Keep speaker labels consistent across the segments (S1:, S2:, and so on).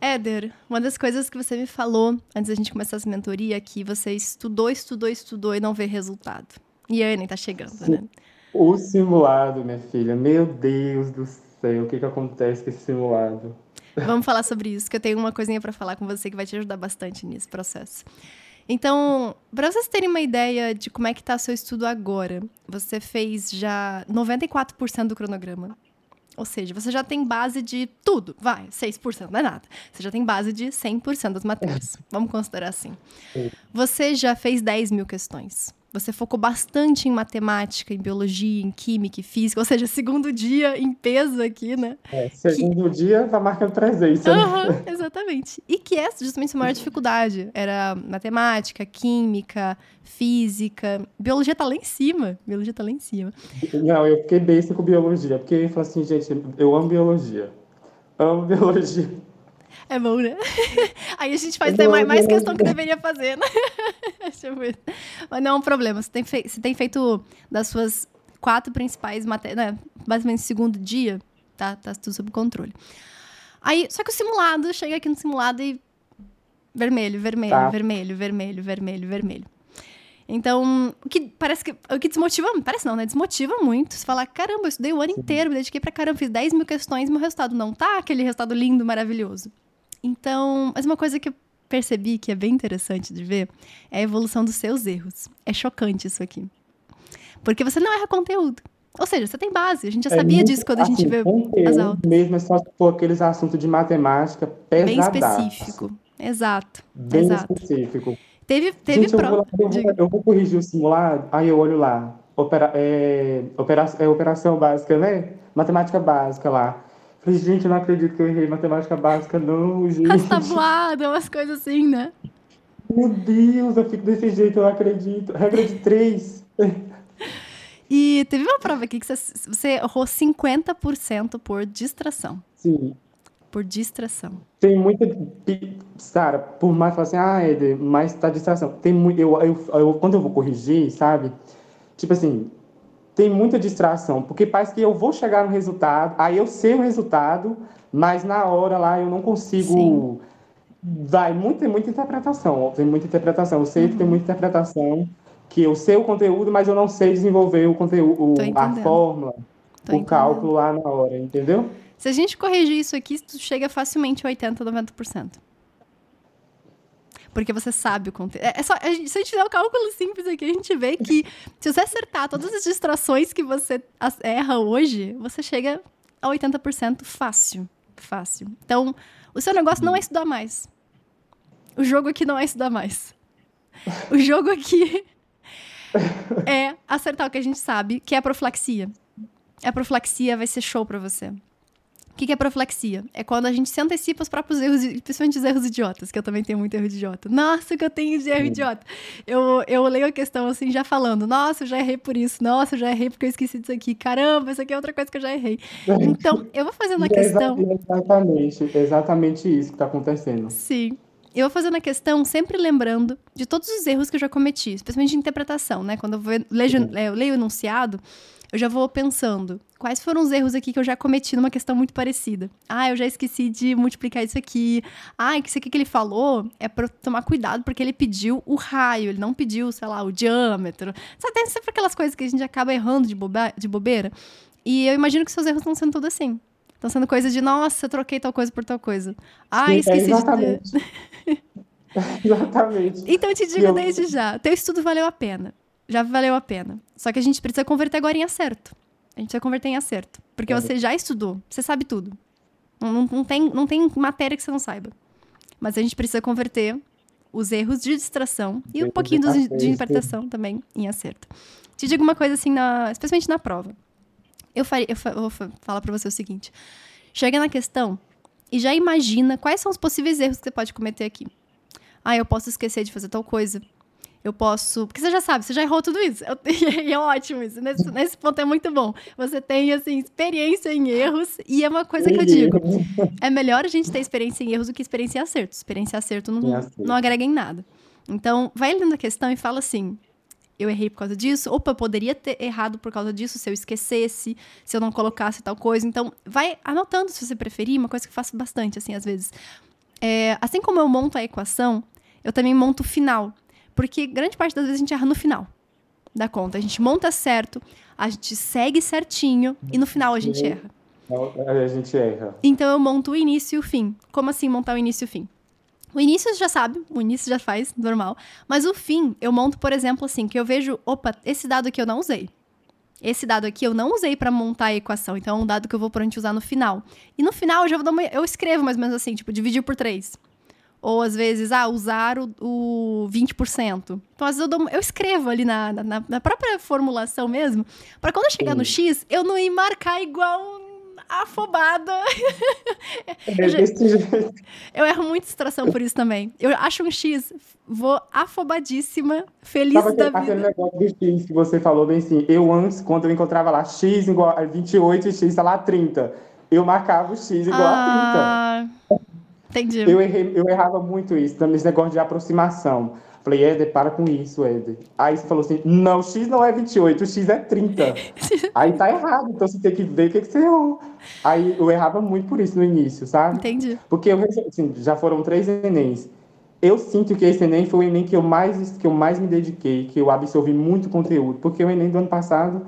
S1: Éder, uma das coisas que você me falou antes da gente começar essa mentoria é que você estudou, estudou, estudou e não vê resultado. E a Enem tá chegando, Sim. né?
S2: O simulado, minha filha. Meu Deus do céu, o que que acontece com esse simulado?
S1: Vamos falar sobre isso, que eu tenho uma coisinha para falar com você que vai te ajudar bastante nesse processo. Então, para vocês terem uma ideia de como é que tá seu estudo agora, você fez já 94% do cronograma. Ou seja, você já tem base de tudo, vai, 6% não é nada. Você já tem base de 100% das matérias. Vamos considerar assim. Você já fez 10 mil questões. Você focou bastante em matemática, em biologia, em química e física, ou seja, segundo dia em peso aqui, né?
S2: É, segundo que... dia tá marcando presença.
S1: Uhum, né? Exatamente. E que é justamente a maior dificuldade. Era matemática, química, física. Biologia tá lá em cima. Biologia tá lá em cima.
S2: Não, eu fiquei besta com biologia, porque eu falei assim, gente, eu amo biologia. Amo biologia.
S1: É bom, né? Aí a gente faz até mais, mais questão que deveria fazer, né? Mas não é um problema. Você tem, fei você tem feito das suas quatro principais matérias, né? basicamente segundo dia, tá, tá tudo sob controle. Aí, só que o simulado, chega aqui no simulado e vermelho, vermelho, tá. vermelho, vermelho, vermelho, vermelho. Então, o que parece que. O que desmotiva. Parece não, né? Desmotiva muito. Você fala, caramba, eu estudei o ano inteiro, me dediquei pra caramba, fiz 10 mil questões meu resultado não tá aquele resultado lindo, maravilhoso. Então, mas uma coisa que eu percebi que é bem interessante de ver é a evolução dos seus erros. É chocante isso aqui. Porque você não erra conteúdo. Ou seja, você tem base. A gente já é sabia disso quando assim, a gente vê as aulas.
S2: Mesmo é só for aqueles assuntos de matemática pesadaços.
S1: Bem específico. Exato.
S2: Bem
S1: exato.
S2: específico.
S1: Teve, teve
S2: gente, prova. Eu vou, eu, vou, eu vou, corrigir o simulado, aí eu olho lá. Opera, é, opera, é operação básica, né? Matemática básica lá. Falei, gente, eu não acredito que eu errei matemática básica, não, gente.
S1: As tabuadas, umas coisas assim, né?
S2: Meu Deus, eu fico desse jeito, eu não acredito. Regra de três.
S1: E teve uma prova aqui que você, você errou 50% por distração.
S2: Sim.
S1: Por distração.
S2: Tem muita. Sara, por mais falar assim, ah, Eder, mas tá distração. Tem muito. Eu, eu, eu, quando eu vou corrigir, sabe? Tipo assim, tem muita distração, porque parece que eu vou chegar no resultado, aí eu sei o resultado, mas na hora lá eu não consigo. Sim. Vai muita, muita interpretação, tem muita interpretação. Eu sei uhum. que tem muita interpretação, que eu sei o conteúdo, mas eu não sei desenvolver o conteúdo, a fórmula, Tô o entendendo. cálculo lá na hora, entendeu?
S1: Se a gente corrigir isso aqui, tu chega facilmente a 80, 90%. Porque você sabe o conteúdo. É, é só, a gente, se a gente fizer um cálculo simples aqui, a gente vê que se você acertar todas as distrações que você erra hoje, você chega a 80% fácil. Fácil. Então, o seu negócio não é estudar mais. O jogo aqui não é estudar mais. O jogo aqui é acertar o que a gente sabe, que é a profilaxia. A profilaxia vai ser show para você. O que, é profilaxia? É quando a gente se antecipa os próprios erros, principalmente os erros idiotas, que eu também tenho muito erro de idiota. Nossa, que eu tenho de erro idiota. Eu, eu leio a questão assim, já falando, nossa, eu já errei por isso, nossa, eu já errei porque eu esqueci disso aqui, caramba, isso aqui é outra coisa que eu já errei. Então, eu vou fazendo a questão.
S2: Exatamente, exatamente isso que está acontecendo.
S1: Sim. Eu vou fazendo a questão sempre lembrando de todos os erros que eu já cometi, especialmente de interpretação, né? Quando eu, leio, eu leio o enunciado, eu já vou pensando, quais foram os erros aqui que eu já cometi numa questão muito parecida? Ah, eu já esqueci de multiplicar isso aqui. Ah, isso aqui que ele falou é para tomar cuidado porque ele pediu o raio, ele não pediu, sei lá, o diâmetro. Sabe, tem sempre aquelas coisas que a gente acaba errando de, de bobeira. E eu imagino que seus erros estão sendo tudo assim. Estão sendo coisa de, nossa, troquei tal coisa por tal coisa. Ah, Sim, é esqueci
S2: é de. exatamente.
S1: Então eu te digo eu... desde já, teu estudo valeu a pena já valeu a pena. Só que a gente precisa converter agora em acerto. A gente precisa converter em acerto. Porque é. você já estudou, você sabe tudo. Não, não, tem, não tem matéria que você não saiba. Mas a gente precisa converter os erros de distração e um pouquinho de, de interpretação também em acerto. Te digo uma coisa assim, na, especialmente na prova. Eu, faria, eu, eu vou falar para você o seguinte. Chega na questão e já imagina quais são os possíveis erros que você pode cometer aqui. Ah, eu posso esquecer de fazer tal coisa eu posso. Porque você já sabe, você já errou tudo isso. Eu, e é ótimo isso. Nesse, nesse ponto é muito bom. Você tem, assim, experiência em erros. E é uma coisa que eu digo: é melhor a gente ter experiência em erros do que experiência em acertos. Experiência em acerto não, não agrega em nada. Então, vai lendo a questão e fala assim: eu errei por causa disso. Opa, eu poderia ter errado por causa disso se eu esquecesse, se eu não colocasse tal coisa. Então, vai anotando se você preferir, uma coisa que eu faço bastante, assim, às vezes. é, assim como eu monto a equação, eu também monto o final. Porque grande parte das vezes a gente erra no final da conta. A gente monta certo, a gente segue certinho e no final a gente erra.
S2: A gente erra.
S1: Então eu monto o início e o fim. Como assim montar o início e o fim? O início já sabe, o início já faz, normal. Mas o fim, eu monto, por exemplo, assim, que eu vejo, opa, esse dado aqui eu não usei. Esse dado aqui eu não usei para montar a equação, então é um dado que eu vou provavelmente usar no final. E no final eu já vou dar uma, eu escrevo mais ou menos assim, tipo, dividir por 3. Ou às vezes, ah, usar o, o 20%. Então, às vezes eu, dou, eu escrevo ali na, na, na, própria formulação mesmo, para quando eu chegar no X, eu não ir marcar igual afobada.
S2: É desse jeito.
S1: Eu erro muita distração por isso também. Eu acho um X, vou afobadíssima, feliz
S2: Tava
S1: da
S2: aquele,
S1: vida.
S2: aquele negócio do X que você falou bem assim. Eu antes, quando eu encontrava lá X igual a 28 e X tá lá 30, eu marcava o X igual
S1: ah,
S2: a 30.
S1: Entendi.
S2: Eu, errei, eu errava muito isso, também esse negócio de aproximação. Falei, Éder, para com isso, Éder. Aí você falou assim, não, X não é 28, o X é 30. Aí tá errado, então você tem que ver o que, que você errou. Aí eu errava muito por isso no início, sabe?
S1: Entendi.
S2: Porque eu, assim, já foram três Enems. Eu sinto que esse Enem foi o Enem que eu mais, que eu mais me dediquei, que eu absorvi muito conteúdo. Porque o Enem do ano passado,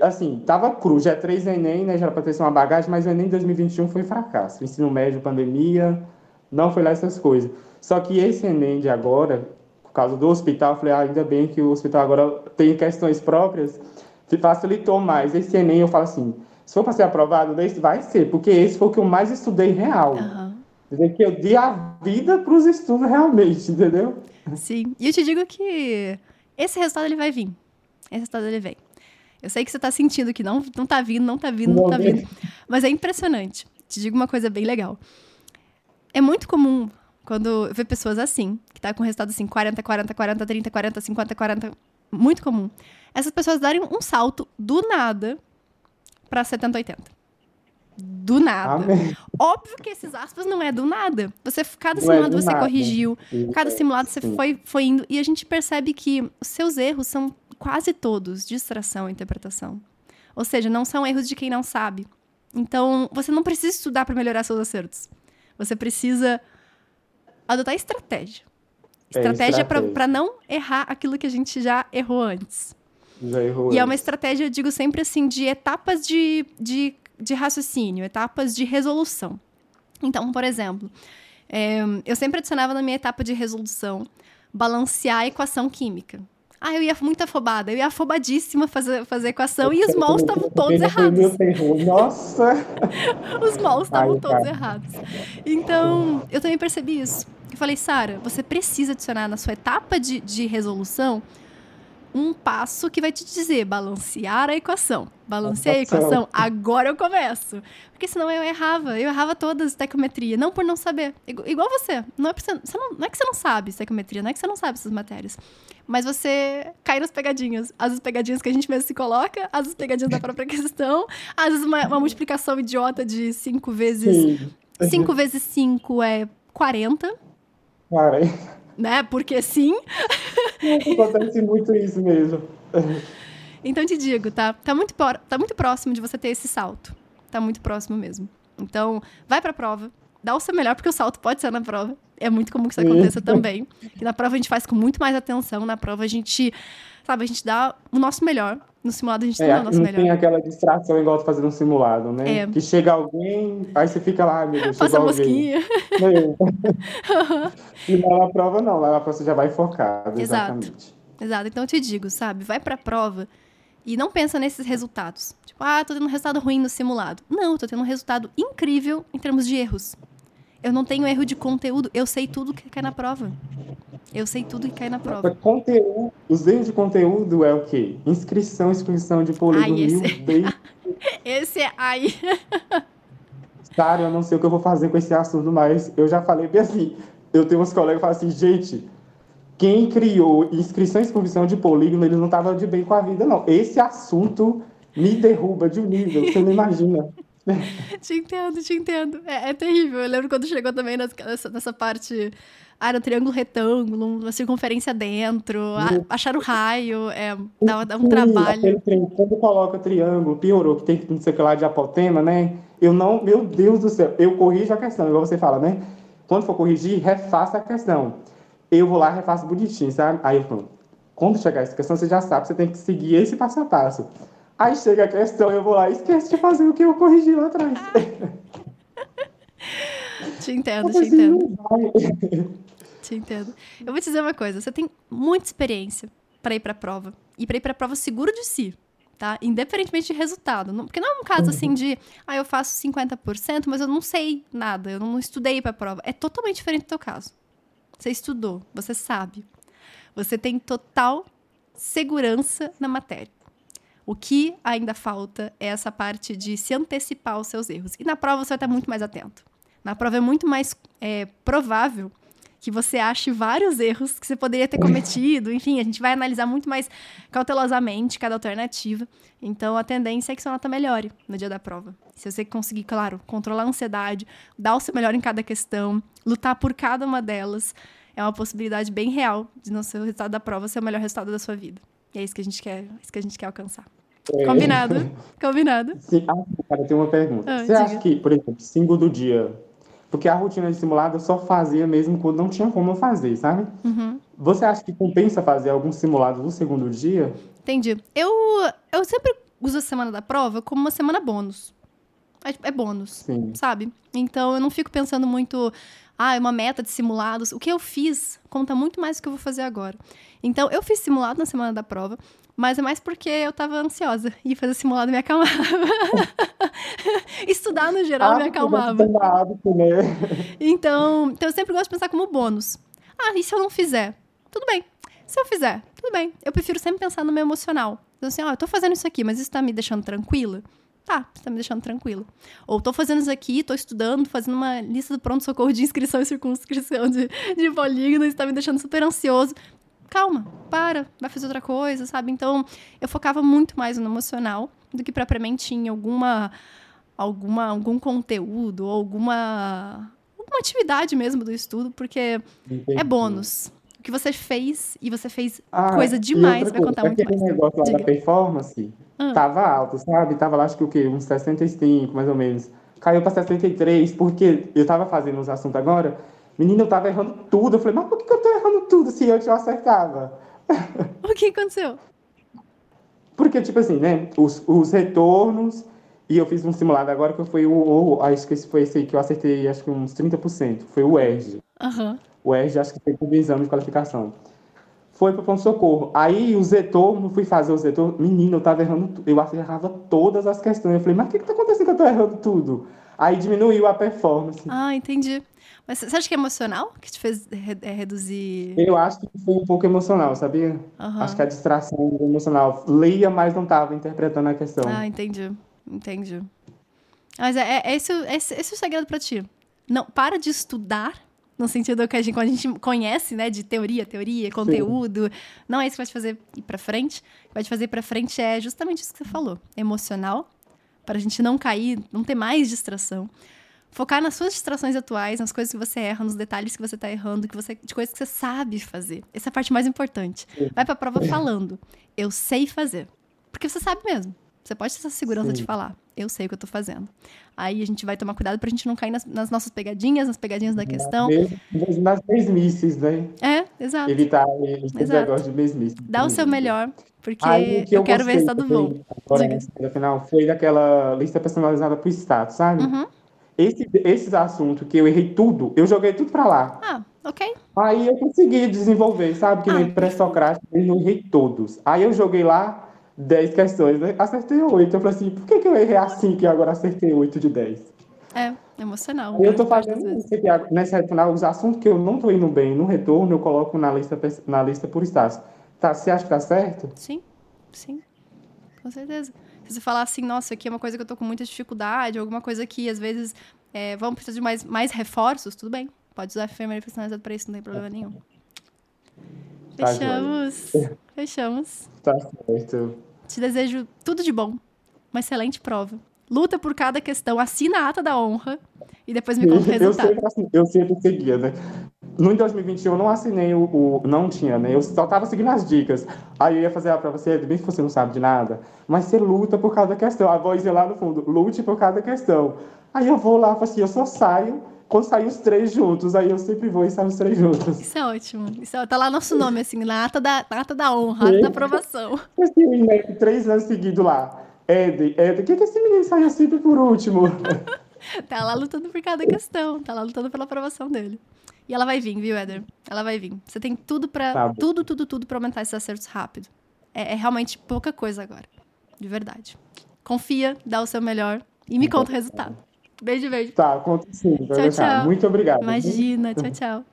S2: assim, tava cru. Já é três Enem, né? Já era pra ter sido uma bagagem, mas o Enem 2021 foi fracasso. Ensino médio, pandemia, não foi lá essas coisas. Só que esse Enem de agora, por causa do hospital, eu falei, ah, ainda bem que o hospital agora tem questões próprias, que facilitou mais. Esse Enem, eu falo assim, se for para ser aprovado, vai ser, porque esse foi o que eu mais estudei real.
S1: Aham.
S2: Entendeu? Que eu dei a vida para os estudos realmente, entendeu?
S1: Sim. E eu te digo que esse resultado ele vai vir. Esse resultado ele vem. Eu sei que você tá sentindo que não, não tá vindo, não tá vindo, não, tá
S2: vem.
S1: vindo. Mas é impressionante. Te digo uma coisa bem legal. É muito comum quando eu ver pessoas assim, que tá com resultado assim, 40, 40, 40, 30, 40, 50, 40. Muito comum. Essas pessoas darem um salto do nada pra 70, 80. Do nada.
S2: Amém.
S1: Óbvio que esses aspas não é do nada. Você, cada
S2: Não é
S1: simulado
S2: do
S1: você
S2: nada.
S1: corrigiu, cada simulado você foi, foi indo. E a gente percebe que os seus erros são quase todos distração e interpretação. Ou seja, não são erros de quem não sabe. Então, você não precisa estudar para melhorar seus acertos. Você precisa adotar estratégia.
S2: É,
S1: Estratégia para
S2: estratégia.
S1: não errar aquilo que a gente já errou antes.
S2: Já errou.
S1: E é uma estratégia, eu digo sempre assim, de etapas de, de, de raciocínio, etapas de resolução. Então, por exemplo, é, eu sempre adicionava na minha etapa de resolução balancear a equação química. Ah, eu ia muito afobada, eu ia afobadíssima fazer, fazer a equação e os mols estavam todos errados.
S2: Nossa!
S1: Os mols estavam todos errados. Então, eu também percebi isso. Eu falei, Sara, você precisa adicionar na sua etapa de, de resolução um passo que vai te dizer balancear a equação. Balanceei a
S2: Equação.
S1: equação, agora eu começo. Porque senão eu errava. Eu errava todas as estequiometria, não por não saber. Igu- Igual você. Não é, você, você não, não é que você não sabe estequiometria, não é que você não sabe essas matérias. Mas você cai nas pegadinhas. Às vezes pegadinhas que a gente mesmo se coloca, às vezes pegadinhas da própria questão, às vezes uma, uma multiplicação idiota de 5 vezes
S2: Sim.
S1: 5 vezes 5 é 40,
S2: Cara,
S1: né? Porque sim.
S2: acontece muito isso mesmo.
S1: Então te digo, tá? Tá muito, tá muito próximo de você ter esse salto. Tá muito próximo mesmo. Então, vai pra prova, dá o seu melhor, porque o salto pode ser na prova. É muito comum que isso aconteça também. E na prova a gente faz com muito mais atenção. Na prova a gente, sabe, a gente dá o nosso melhor. No simulado a gente
S2: É,
S1: dá o nosso
S2: não
S1: melhor.
S2: tem aquela distração igual tu fazendo um simulado, né?
S1: É.
S2: Que chega alguém, aí você fica lá, "Ai, meu Deus,
S1: Passa a mosquinha.
S2: Meu. e lá na prova não, lá na prova você já vai focado,
S1: Exato.
S2: exatamente.
S1: Exato. Então eu te digo, sabe? Vai pra prova e não pensa nesses resultados. Tipo, ah, tô tendo um resultado ruim no simulado. Não, tô tendo um resultado incrível em termos de erros. Eu não tenho erro de conteúdo, eu sei tudo que cai na prova. Eu sei tudo que cai na prova.
S2: Conteúdo, os erros de conteúdo é o quê? Inscrição, inscrição de polígono,
S1: esse-
S2: Deus.
S1: Esse é aí.
S2: Cara, eu não sei o que eu vou fazer com esse assunto, mas eu já falei bem assim. Eu tenho uns colegas que falam assim, gente, quem criou inscrição e inscrição de polígono, eles não estavam de bem com a vida, não. Esse assunto me derruba de um nível, que você não imagina.
S1: te entendo, te entendo. É, é terrível. Eu lembro quando chegou também nessa, nessa parte. Ah, era um triângulo retângulo, uma circunferência dentro, a- achar o raio, é, dá, dá um
S2: Sim,
S1: trabalho.
S2: tri- Quando coloca triângulo, piorou, que tem não sei o que lá de apotema, né? Eu não, meu Deus do céu, eu corrijo a questão, igual você fala, né? quando for corrigir, refaça a questão. Eu vou lá e refaço bonitinho, sabe? Aí eu falo, quando chegar essa questão, você já sabe, você tem que seguir esse passo a passo. Aí chega a questão, eu vou lá e esqueço de fazer o que eu corrigi lá atrás.
S1: Te entendo, te entendo. Te entendo. Eu vou te dizer uma coisa, você tem muita experiência para ir para a prova. E para ir para a prova seguro de si, tá? Independentemente de resultado. Porque não é um caso assim de, ah, eu faço 50%, mas eu não sei nada, eu não estudei para a prova. É totalmente diferente do teu caso. Você estudou, você sabe. Você tem total segurança na matéria. O que ainda falta é essa parte de se antecipar aos seus erros. E na prova você vai estar muito mais atento. Na prova é muito mais é, provável que você ache vários erros que você poderia ter cometido. Enfim, a gente vai analisar muito mais cautelosamente cada alternativa. Então, a tendência é que sua nota melhore no dia da prova. Se você conseguir, claro, controlar a ansiedade, dar o seu melhor em cada questão, lutar por cada uma delas, é uma possibilidade bem real de no seu resultado da prova ser o melhor resultado da sua vida. E é isso que a gente quer, é isso que a gente quer alcançar. É. Combinado? Combinado.
S2: Sim, ah, cara, tem uma pergunta. Ah, você diga. acha que, por exemplo, cinco do dia porque a rotina de simulado eu só fazia mesmo quando não tinha como eu fazer, sabe? Uhum. Você acha que compensa fazer algum simulado no segundo dia?
S1: Entendi. Eu, eu sempre uso a semana da prova como uma semana bônus. É, é bônus, Sim. sabe? Então eu não fico pensando muito, ah, é uma meta de simulados. O que eu fiz conta muito mais do que eu vou fazer agora. Então eu fiz simulado na semana da prova, mas é mais porque eu tava ansiosa e fazer simulado me acalmava. Estudar no geral ah, me acalmava. Então, então eu sempre gosto de pensar como bônus. Ah, e se eu não fizer? Tudo bem. Se eu fizer, tudo bem. Eu prefiro sempre pensar no meu emocional. Então, assim, ó, oh, eu tô fazendo isso aqui, mas isso tá me deixando tranquila? Tá, tá me deixando tranquila. Ou tô fazendo isso aqui, tô estudando, fazendo uma lista do pronto-socorro de inscrição e circunscrição de, de polígono, isso tá me deixando super ansioso calma, para, vai fazer outra coisa, sabe? Então, eu focava muito mais no emocional do que propriamente em alguma, alguma algum conteúdo ou alguma, alguma atividade mesmo do estudo, porque Entendi. é bônus. O que você fez e você fez ah, coisa demais, vai contar muito mais.
S2: Aquele negócio lá Diga. da performance ah. tava alto, sabe? Tava lá, acho que o quê? Uns 65, mais ou menos. Caiu para 63, porque eu tava fazendo uns assuntos agora Menina, eu tava errando tudo. Eu falei, mas por que eu tô errando tudo se eu te acertava?
S1: O que aconteceu?
S2: Porque, tipo assim, né? Os, os retornos. E eu fiz um simulado agora que foi o, o. Acho que esse foi esse aí que eu acertei, acho que uns 30%. Foi o ERG.
S1: Uhum.
S2: O ERG, acho que foi com exame de qualificação. Foi pro ponto-socorro. Aí os retornos, fui fazer os retornos. Menina, eu tava errando. Eu errava todas as questões. Eu falei, mas o que que tá acontecendo que eu tô errando tudo? Aí diminuiu a performance.
S1: Ah, entendi. Mas você acha que é emocional que te fez re é, reduzir?
S2: Eu acho que foi um pouco emocional, sabia? Uhum. Acho que a distração emocional. Leia, mas não estava interpretando a questão.
S1: Ah, entendi. Entendi. Mas é, é, esse, esse, esse é o segredo para ti. Não, para de estudar, no sentido que a gente, a gente conhece, né, de teoria, teoria, conteúdo, Sim. não é isso que vai te fazer ir para frente. O que vai te fazer ir para frente é justamente isso que você falou, emocional, para a gente não cair, não ter mais distração. Focar nas suas distrações atuais, nas coisas que você erra, nos detalhes que você tá errando, que você, de coisas que você sabe fazer. Essa é a parte mais importante. Vai pra prova falando. Eu sei fazer. Porque você sabe mesmo. Você pode ter essa segurança Sim. de falar. Eu sei o que eu tô fazendo. Aí a gente vai tomar cuidado pra gente não cair nas, nas nossas pegadinhas, nas pegadinhas da questão.
S2: Nas, mesmices, né?
S1: É, exato.
S2: Evitar esse negócio de mesmice.
S1: Dá o seu melhor, porque Aí, eu, eu quero ver se tá tudo bom.
S2: Agora, no final, foi daquela lista personalizada pro status, sabe? Uhum. Esse, esses assuntos que eu errei tudo, eu joguei tudo pra lá.
S1: Ah, ok.
S2: Aí eu consegui desenvolver, sabe? Que ah. nem pré-socrático, eu errei todos. Aí eu joguei lá 10 questões, né? Acertei 8. Eu falei assim, por que, que eu errei assim que agora acertei 8 de 10?
S1: É, emocional.
S2: Eu tô fazendo isso aqui, nessa reta final, os assuntos que eu não tô indo bem no retorno, eu coloco na lista, na lista por status. Tá, você acha que tá certo?
S1: Sim, sim. Com certeza. Se você falar assim, nossa, aqui é uma coisa que eu tô com muita dificuldade, alguma coisa que às vezes é, vamos precisar de mais, mais reforços, tudo bem. Pode usar a enfermeira personalizada para isso, não tem problema nenhum. Tá Fechamos. Fechamos.
S2: Tá certo.
S1: Te desejo tudo de bom. Uma excelente prova. Luta por cada questão, assina a ata da honra e depois me conta o resultado.
S2: Eu sempre, assim, eu sempre seguia, né? No 2021 eu não assinei o, o, Não tinha, né? Eu só tava seguindo as dicas. Aí eu ia fazer a prova você, bem que você não sabe de nada, mas você luta por cada questão. A voz ia lá no fundo, lute por cada questão. Aí eu vou lá, assim, eu só saio quando sair os três juntos, aí eu sempre vou e saio os três juntos.
S1: Isso é ótimo. Isso é, tá lá nosso nome, assim, na ata da, na ata da honra, ata da aprovação.
S2: Assim, né, três anos seguidos lá. Ed, Ed, o que, que esse menino saiu sempre por último?
S1: tá lá lutando por cada questão, tá lá lutando pela aprovação dele. E ela vai vir, viu, Éder? Ela vai vir. Você tem tudo para tá tudo, tudo, tudo para aumentar esses acertos rápido. É, é, realmente pouca coisa agora. De verdade. Confia, dá o seu melhor e me conta o resultado. Beijo, beijo.
S2: Tá, conta sim. Tchau, tchau. Muito obrigado.
S1: Imagina, tchau, tchau.